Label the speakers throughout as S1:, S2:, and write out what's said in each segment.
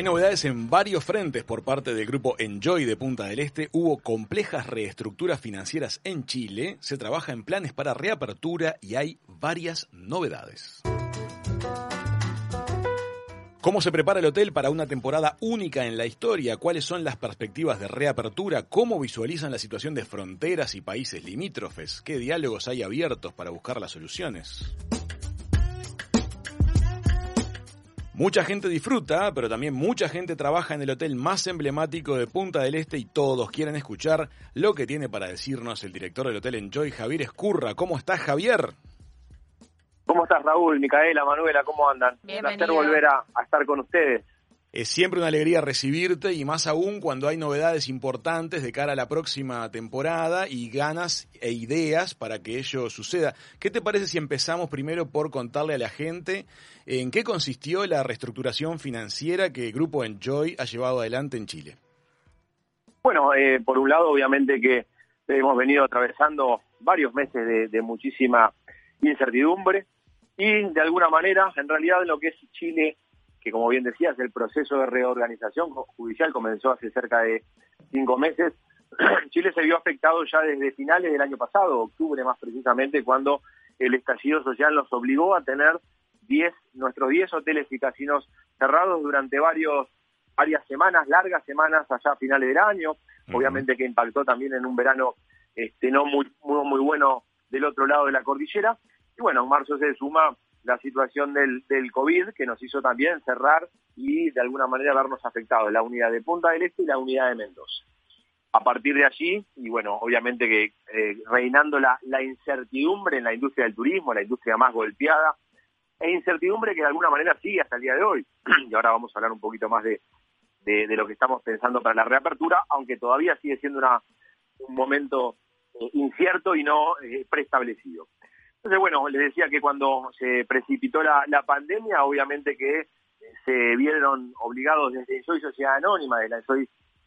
S1: Hay novedades en varios frentes por parte del grupo Enjoy de Punta del Este. Hubo complejas reestructuras financieras en Chile. Se trabaja en planes para reapertura y hay varias novedades. ¿Cómo se prepara el hotel para una temporada única en la historia? ¿Cuáles son las perspectivas de reapertura? ¿Cómo visualizan la situación de fronteras y países limítrofes? ¿Qué diálogos hay abiertos para buscar las soluciones? Mucha gente disfruta, pero también mucha gente trabaja en el hotel más emblemático de Punta del Este y todos quieren escuchar lo que tiene para decirnos el director del hotel Enjoy, Javier Escurra. ¿Cómo estás, Javier?
S2: ¿Cómo estás, Raúl, Micaela, Manuela? ¿Cómo andan? Un placer volver a estar con ustedes.
S1: Es siempre una alegría recibirte y más aún cuando hay novedades importantes de cara a la próxima temporada y ganas e ideas para que ello suceda. ¿Qué te parece si empezamos primero por contarle a la gente en qué consistió la reestructuración financiera que el Grupo Enjoy ha llevado adelante en Chile?
S2: Bueno, eh, por un lado, obviamente que hemos venido atravesando varios meses de, de muchísima incertidumbre y de alguna manera, en realidad, lo que es Chile que como bien decías, el proceso de reorganización judicial comenzó hace cerca de cinco meses. Chile se vio afectado ya desde finales del año pasado, octubre más precisamente, cuando el estallido social nos obligó a tener 10, nuestros 10 hoteles y casinos cerrados durante varios varias semanas, largas semanas allá a finales del año, obviamente que impactó también en un verano este no muy, muy muy bueno del otro lado de la cordillera. Y bueno, en marzo se suma la situación del, del COVID que nos hizo también cerrar y de alguna manera vernos afectados, la unidad de Punta del Este y la unidad de Mendoza. A partir de allí, y bueno, obviamente que eh, reinando la, incertidumbre en la industria del turismo, la industria más golpeada, e incertidumbre que de alguna manera sigue hasta el día de hoy. y ahora vamos a hablar un poquito más de, de, lo que estamos pensando para la reapertura, aunque todavía sigue siendo una, un momento eh, incierto y no eh, preestablecido. Entonces, bueno, les decía que cuando se precipitó la, pandemia, obviamente que se vieron obligados desde Soy Sociedad Anónima,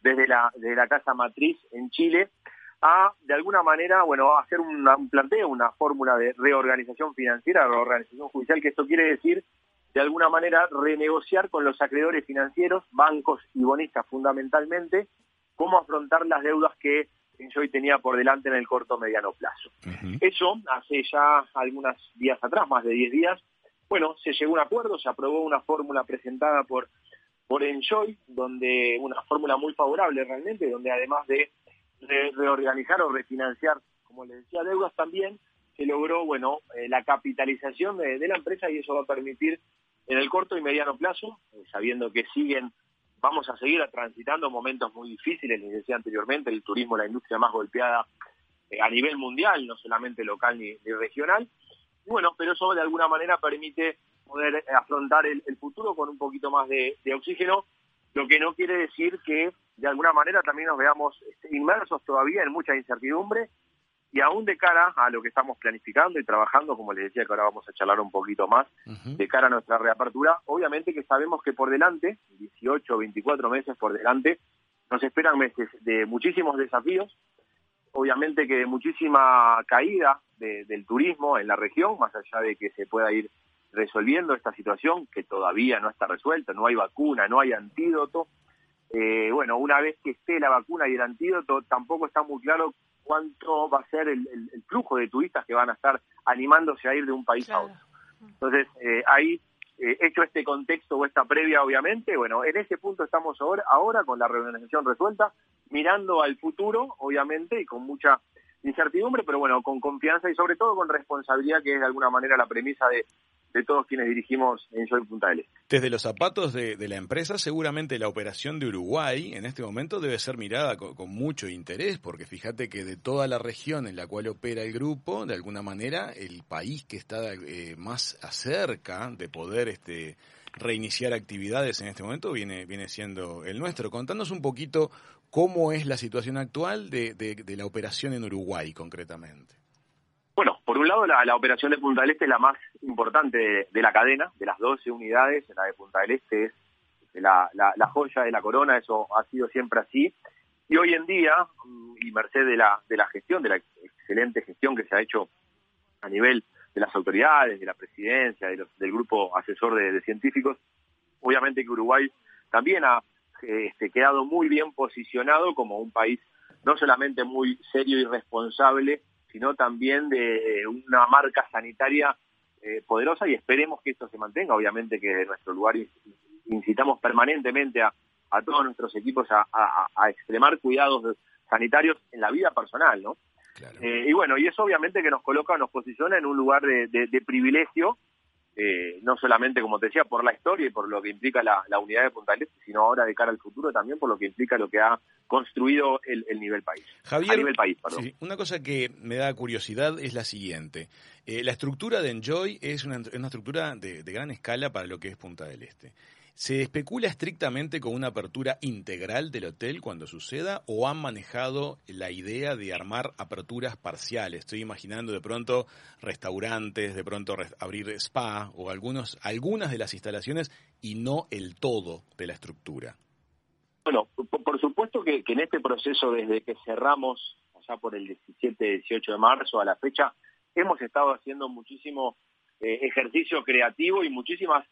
S2: desde la, Casa Matriz en Chile, a, de alguna manera, bueno, hacer un planteo, una fórmula de reorganización financiera, reorganización judicial, que esto quiere decir, de alguna manera, renegociar con los acreedores financieros, bancos y bonistas fundamentalmente, cómo afrontar las deudas que yo hoy tenía por delante en el corto mediano plazo. Eso hace ya algunos días atrás, más de 10 días, bueno, se llegó a un acuerdo, se aprobó una fórmula presentada por, por Enjoy, donde una fórmula muy favorable realmente, donde además de, reorganizar o refinanciar, como les decía, deudas también, se logró, bueno, eh, la capitalización de, de, la empresa y eso va a permitir en el corto y mediano plazo, eh, sabiendo que siguen vamos a seguir transitando momentos muy difíciles, les decía anteriormente, el turismo la industria más golpeada eh, a nivel mundial, no solamente local ni, regional. Bueno, pero eso de alguna manera permite poder eh, afrontar el, futuro con un poquito más de, oxígeno, lo que no quiere decir que de alguna manera también nos veamos este, inmersos todavía en mucha incertidumbre y aún de cara a lo que estamos planificando y trabajando, como les decía que ahora vamos a charlar un poquito más, de cara a nuestra reapertura, obviamente que sabemos que por delante, 18, 24 meses por delante, nos esperan meses de muchísimos desafíos, obviamente que de muchísima caída del turismo en la región, más allá de que se pueda ir resolviendo esta situación, que todavía no está resuelta, no hay vacuna, no hay antídoto. Eh, bueno, una vez que esté la vacuna y el antídoto, tampoco está muy claro cuánto va a ser el, flujo de turistas que van a estar animándose a ir de un país a otro. Entonces, eh, ahí, eh, hecho este contexto o esta previa, obviamente, bueno, en ese punto estamos ahora, ahora con la reorganización resuelta, mirando al futuro, obviamente, y con mucha incertidumbre, pero bueno, con confianza y sobre todo con responsabilidad, que es de alguna manera la premisa de, de todos quienes dirigimos en Joy Punta del.
S1: Desde los zapatos de, la empresa, seguramente la operación de Uruguay en este momento debe ser mirada con, mucho interés, porque fíjate que de toda la región en la cual opera el grupo, de alguna manera, el país que está eh, más acerca de poder este, reiniciar actividades en este momento viene, viene siendo el nuestro. Contanos un poquito cómo es la situación actual de, de la operación en Uruguay concretamente.
S2: Bueno, por un lado, la, operación de Punta del Este es la más importante de, la cadena, de las 12 unidades, la de Punta del Este es la, joya de la corona, eso ha sido siempre así. Y hoy en día, mm, y merced de la, de la gestión, de la excelente gestión que se ha hecho a nivel de las autoridades, de la presidencia, del grupo asesor de, científicos, obviamente que Uruguay también ha este, quedado muy bien posicionado como un país no solamente muy serio y responsable, sino también de una marca sanitaria eh, poderosa y esperemos que esto se mantenga. Obviamente que de nuestro lugar incitamos permanentemente a, todos nuestros equipos a, extremar cuidados sanitarios en la vida personal, ¿no? Eh, y bueno, y eso obviamente que nos coloca, nos posiciona en un lugar de privilegio eh, no solamente, como te decía, por la historia y por lo que implica la, unidad de Punta del Este, sino ahora de cara al futuro también por lo que implica lo que ha construido el, nivel país.
S1: Javier, nivel país, una cosa que me da curiosidad es la siguiente. Eh, la estructura de Enjoy es una, estructura de, de gran escala para lo que es Punta del Este. ¿Se especula estrictamente con una apertura integral del hotel cuando suceda o han manejado la idea de armar aperturas parciales? Estoy imaginando de pronto restaurantes, de pronto abrir spa o algunos, algunas de las instalaciones y no el todo de la estructura.
S2: Bueno, por, supuesto que, en este proceso desde que cerramos allá por el 17-18 de marzo a la fecha, hemos estado haciendo muchísimo eh, ejercicio creativo y muchísimas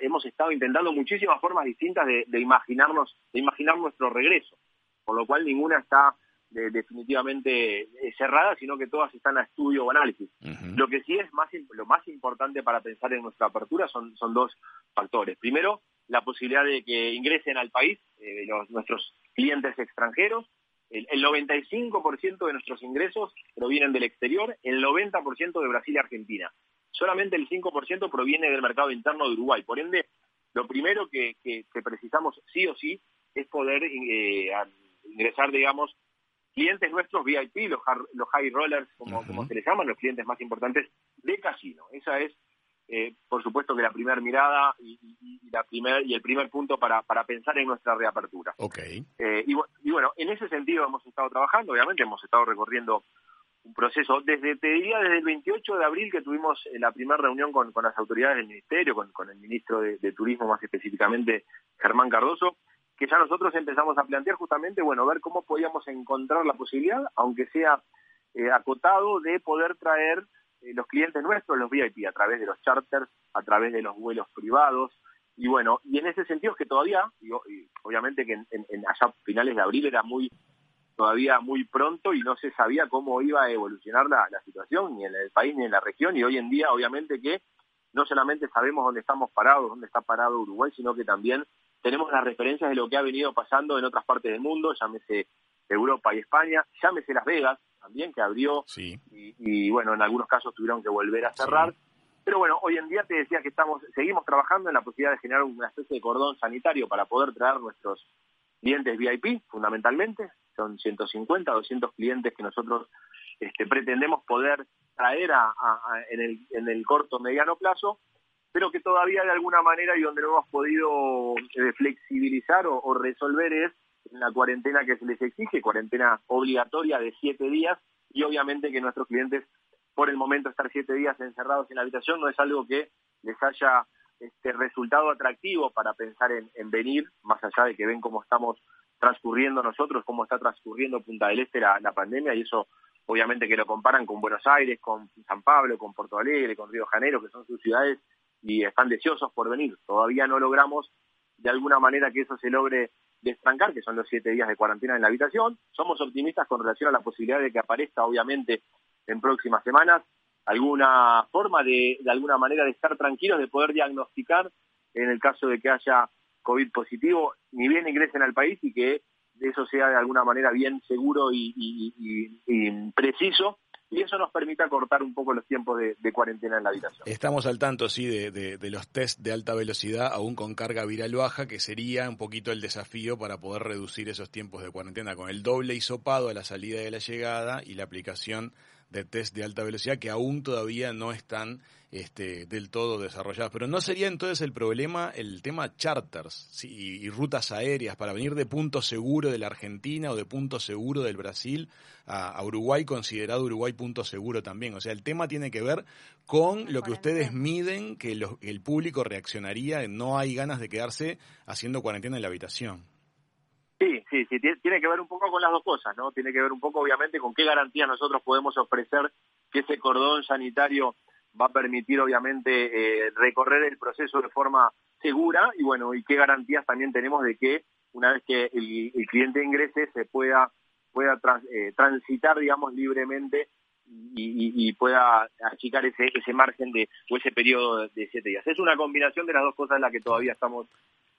S2: hemos estado intentando muchísimas formas distintas de, imaginarnos, de imaginar nuestro regreso, por lo cual ninguna está definitivamente eh, cerrada, sino que todas están a estudio o análisis. Lo que sí es más lo más importante para pensar en nuestra apertura son, son dos factores. Primero, la posibilidad de que ingresen al país eh, nuestros clientes extranjeros. El, el 95% de nuestros ingresos provienen del exterior, el 90% de Brasil y Argentina solamente el 5% proviene del mercado interno de Uruguay. Por ende, lo primero que, precisamos sí o sí es poder eh, ingresar, digamos, clientes nuestros VIP, los, los high rollers, como, como se les llaman, los clientes más importantes de casino. Esa es, eh, por supuesto, que la primera mirada y, la primer, y el primer punto para, para pensar en nuestra reapertura.
S1: Okay.
S2: Eh, y, y bueno, en ese sentido hemos estado trabajando, obviamente hemos estado recorriendo un proceso. Desde, te diría, desde el 28 de abril que tuvimos eh, la primera reunión con, las autoridades del Ministerio, con, el ministro de, Turismo más específicamente, Germán Cardoso, que ya nosotros empezamos a plantear justamente, bueno, ver cómo podíamos encontrar la posibilidad, aunque sea eh, acotado, de poder traer eh, los clientes nuestros, los VIP, a través de los charters, a través de los vuelos privados, y bueno, y en ese sentido es que todavía, y, obviamente que en, en, allá finales de abril era muy todavía muy pronto y no se sabía cómo iba a evolucionar la, situación, ni en el país ni en la región, y hoy en día obviamente que no solamente sabemos dónde estamos parados, dónde está parado Uruguay, sino que también tenemos las referencias de lo que ha venido pasando en otras partes del mundo, llámese Europa y España, llámese Las Vegas también, que abrió y, bueno, en algunos casos tuvieron que volver a cerrar. Pero bueno, hoy en día te decía que estamos, seguimos trabajando en la posibilidad de generar una especie de cordón sanitario para poder traer nuestros clientes VIP, fundamentalmente, son 150, 200 clientes que nosotros este, pretendemos poder traer en, el, corto mediano plazo, pero que todavía de alguna manera y donde no hemos podido eh, flexibilizar o, resolver es la cuarentena que se les exige, cuarentena obligatoria de siete días, y obviamente que nuestros clientes, por el momento, estar siete días encerrados en la habitación no es algo que les haya este resultado atractivo para pensar en, en venir, más allá de que ven cómo estamos transcurriendo nosotros, cómo está transcurriendo Punta del Este la, pandemia y eso obviamente que lo comparan con Buenos Aires, con San Pablo, con Porto Alegre, con Río de Janeiro, que son sus ciudades y están deseosos por venir. Todavía no logramos de alguna manera que eso se logre destrancar, que son los siete días de cuarentena en la habitación. Somos optimistas con relación a la posibilidad de que aparezca, obviamente, en próximas semanas alguna forma de, de alguna manera de estar tranquilos, de poder diagnosticar en el caso de que haya COVID positivo, ni bien ingresen al país y que eso sea de alguna manera bien seguro y, preciso y eso nos permite acortar un poco los tiempos de, cuarentena en la habitación.
S1: Estamos al tanto, sí, de, los test de alta velocidad, aún con carga viral baja, que sería un poquito el desafío para poder reducir esos tiempos de cuarentena, con el doble hisopado a la salida y a la llegada y la aplicación de test de alta velocidad que aún todavía no están este, del todo desarrollados. Pero ¿no sería entonces el problema el tema charters y, rutas aéreas para venir de punto seguro de la Argentina o de punto seguro del Brasil a, Uruguay, considerado Uruguay punto seguro también? O sea, el tema tiene que ver con lo que ustedes miden que el público reaccionaría, no hay ganas de quedarse haciendo cuarentena en la habitación.
S2: Sí, sí, tiene que ver un poco con las dos cosas, ¿no? Tiene que ver un poco, obviamente, con qué garantías nosotros podemos ofrecer que ese cordón sanitario va a permitir, obviamente, eh, recorrer el proceso de forma segura y bueno, y qué garantías también tenemos de que una vez que el, cliente ingrese se pueda pueda eh, transitar, digamos, libremente y, pueda achicar ese, ese margen de o ese periodo de siete días. Es una combinación de las dos cosas en la que todavía estamos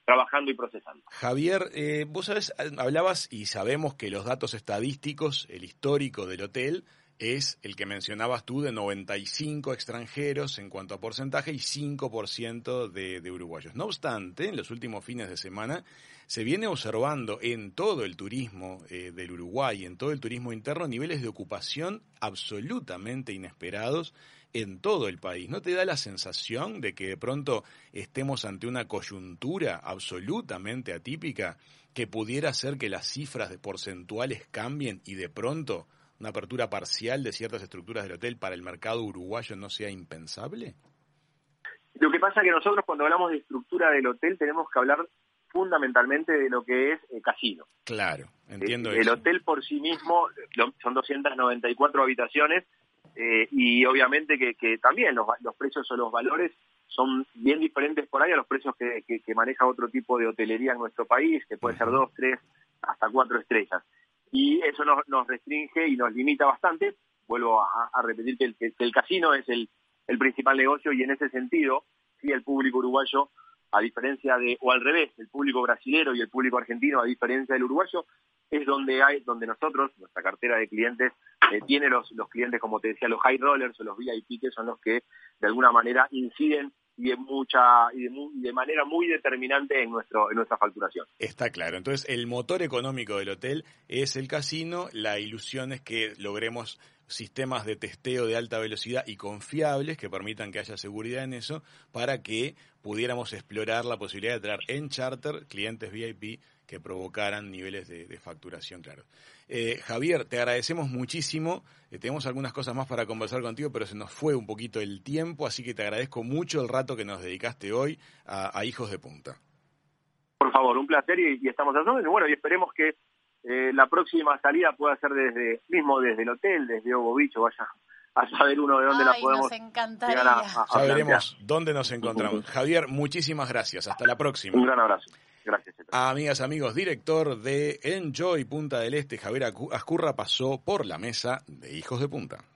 S2: trabajando y procesando.
S1: Javier, eh, vos sabés, hablabas y sabemos que los datos estadísticos, el histórico del hotel, es el que mencionabas tú de 95 extranjeros en cuanto a porcentaje y 5% de, de uruguayos. No obstante, en los últimos fines de semana se viene observando en todo el turismo eh, del Uruguay, en todo el turismo interno, niveles de ocupación absolutamente inesperados en todo el país. ¿No te da la sensación de que de pronto estemos ante una coyuntura absolutamente atípica que pudiera hacer que las cifras de porcentuales cambien y de pronto una apertura parcial de ciertas estructuras del hotel para el mercado uruguayo no sea impensable?
S2: Lo que pasa es que nosotros cuando hablamos de estructura del hotel tenemos que hablar fundamentalmente de lo que es el casino.
S1: Claro, entiendo
S2: el, El hotel por sí mismo son 294 habitaciones eh, y obviamente que, también los, precios o los valores son bien diferentes por ahí a los precios que, maneja otro tipo de hotelería en nuestro país, que puede ser dos, tres, hasta cuatro estrellas. Y eso nos, restringe y nos limita bastante. Vuelvo a, repetir que el, el, casino es el, el principal negocio y en ese sentido, sí, el público uruguayo a diferencia de, o al revés, el público brasilero y el público argentino, a diferencia del uruguayo, es donde hay, donde nosotros, nuestra cartera de clientes, eh, tiene los, los clientes, como te decía, los high rollers o los VIP, que son los que de alguna manera inciden y de mucha y de, manera muy determinante en nuestro en nuestra facturación.
S1: Está claro. Entonces, el motor económico del hotel es el casino, la ilusión es que logremos sistemas de testeo de alta velocidad y confiables que permitan que haya seguridad en eso para que pudiéramos explorar la posibilidad de traer en charter clientes VIP que provocaran niveles de, facturación, claro. Eh, Javier, te agradecemos muchísimo. Eh, tenemos algunas cosas más para conversar contigo, pero se nos fue un poquito el tiempo, así que te agradezco mucho el rato que nos dedicaste hoy a, Hijos de Punta.
S2: Por favor, un placer y, estamos a y bueno, y esperemos que eh, la próxima salida pueda ser desde mismo desde el hotel, desde Ogovicho, vaya a saber uno de dónde la podemos
S3: nos encantaría.
S1: ya veremos dónde nos encontramos. Javier, muchísimas gracias. Hasta la próxima.
S2: Un gran abrazo. Gracias.
S1: Amigas, amigos, director de Enjoy Punta del Este, Javier Ascurra pasó por la mesa de Hijos de Punta.